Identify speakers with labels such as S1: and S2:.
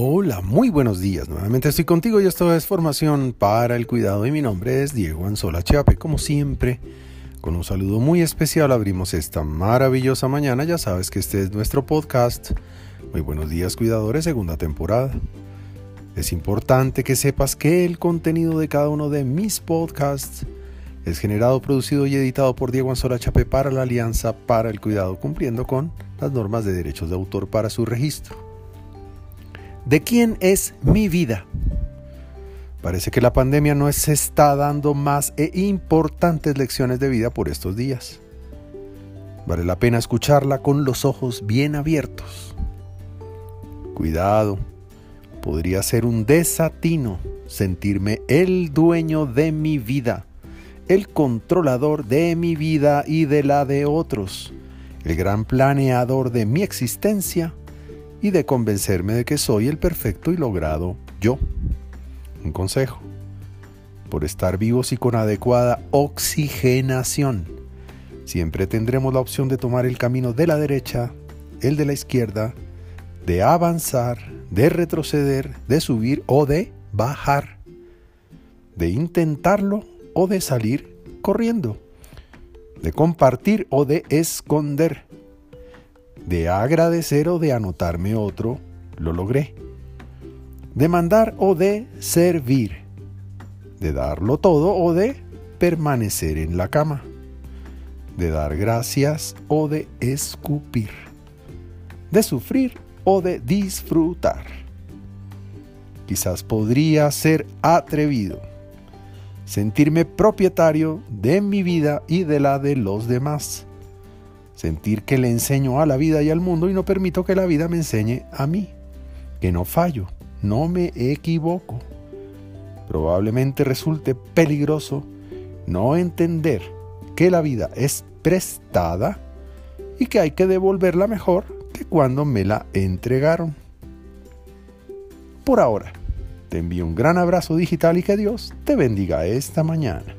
S1: Hola, muy buenos días. Nuevamente estoy contigo y esto es Formación para el Cuidado y mi nombre es Diego Anzola Chiape. Como siempre, con un saludo muy especial abrimos esta maravillosa mañana. Ya sabes que este es nuestro podcast. Muy buenos días cuidadores, segunda temporada. Es importante que sepas que el contenido de cada uno de mis podcasts es generado, producido y editado por Diego Anzola Chape para la Alianza para el Cuidado, cumpliendo con las normas de derechos de autor para su registro. ¿De quién es mi vida? Parece que la pandemia no se está dando más e importantes lecciones de vida por estos días. Vale la pena escucharla con los ojos bien abiertos. Cuidado, podría ser un desatino sentirme el dueño de mi vida, el controlador de mi vida y de la de otros, el gran planeador de mi existencia y de convencerme de que soy el perfecto y logrado yo. Un consejo. Por estar vivos y con adecuada oxigenación, siempre tendremos la opción de tomar el camino de la derecha, el de la izquierda, de avanzar, de retroceder, de subir o de bajar, de intentarlo o de salir corriendo, de compartir o de esconder de agradecer o de anotarme otro, lo logré. De mandar o de servir. De darlo todo o de permanecer en la cama. De dar gracias o de escupir. De sufrir o de disfrutar. Quizás podría ser atrevido. Sentirme propietario de mi vida y de la de los demás sentir que le enseño a la vida y al mundo y no permito que la vida me enseñe a mí, que no fallo, no me equivoco. Probablemente resulte peligroso no entender que la vida es prestada y que hay que devolverla mejor que cuando me la entregaron. Por ahora, te envío un gran abrazo digital y que Dios te bendiga esta mañana.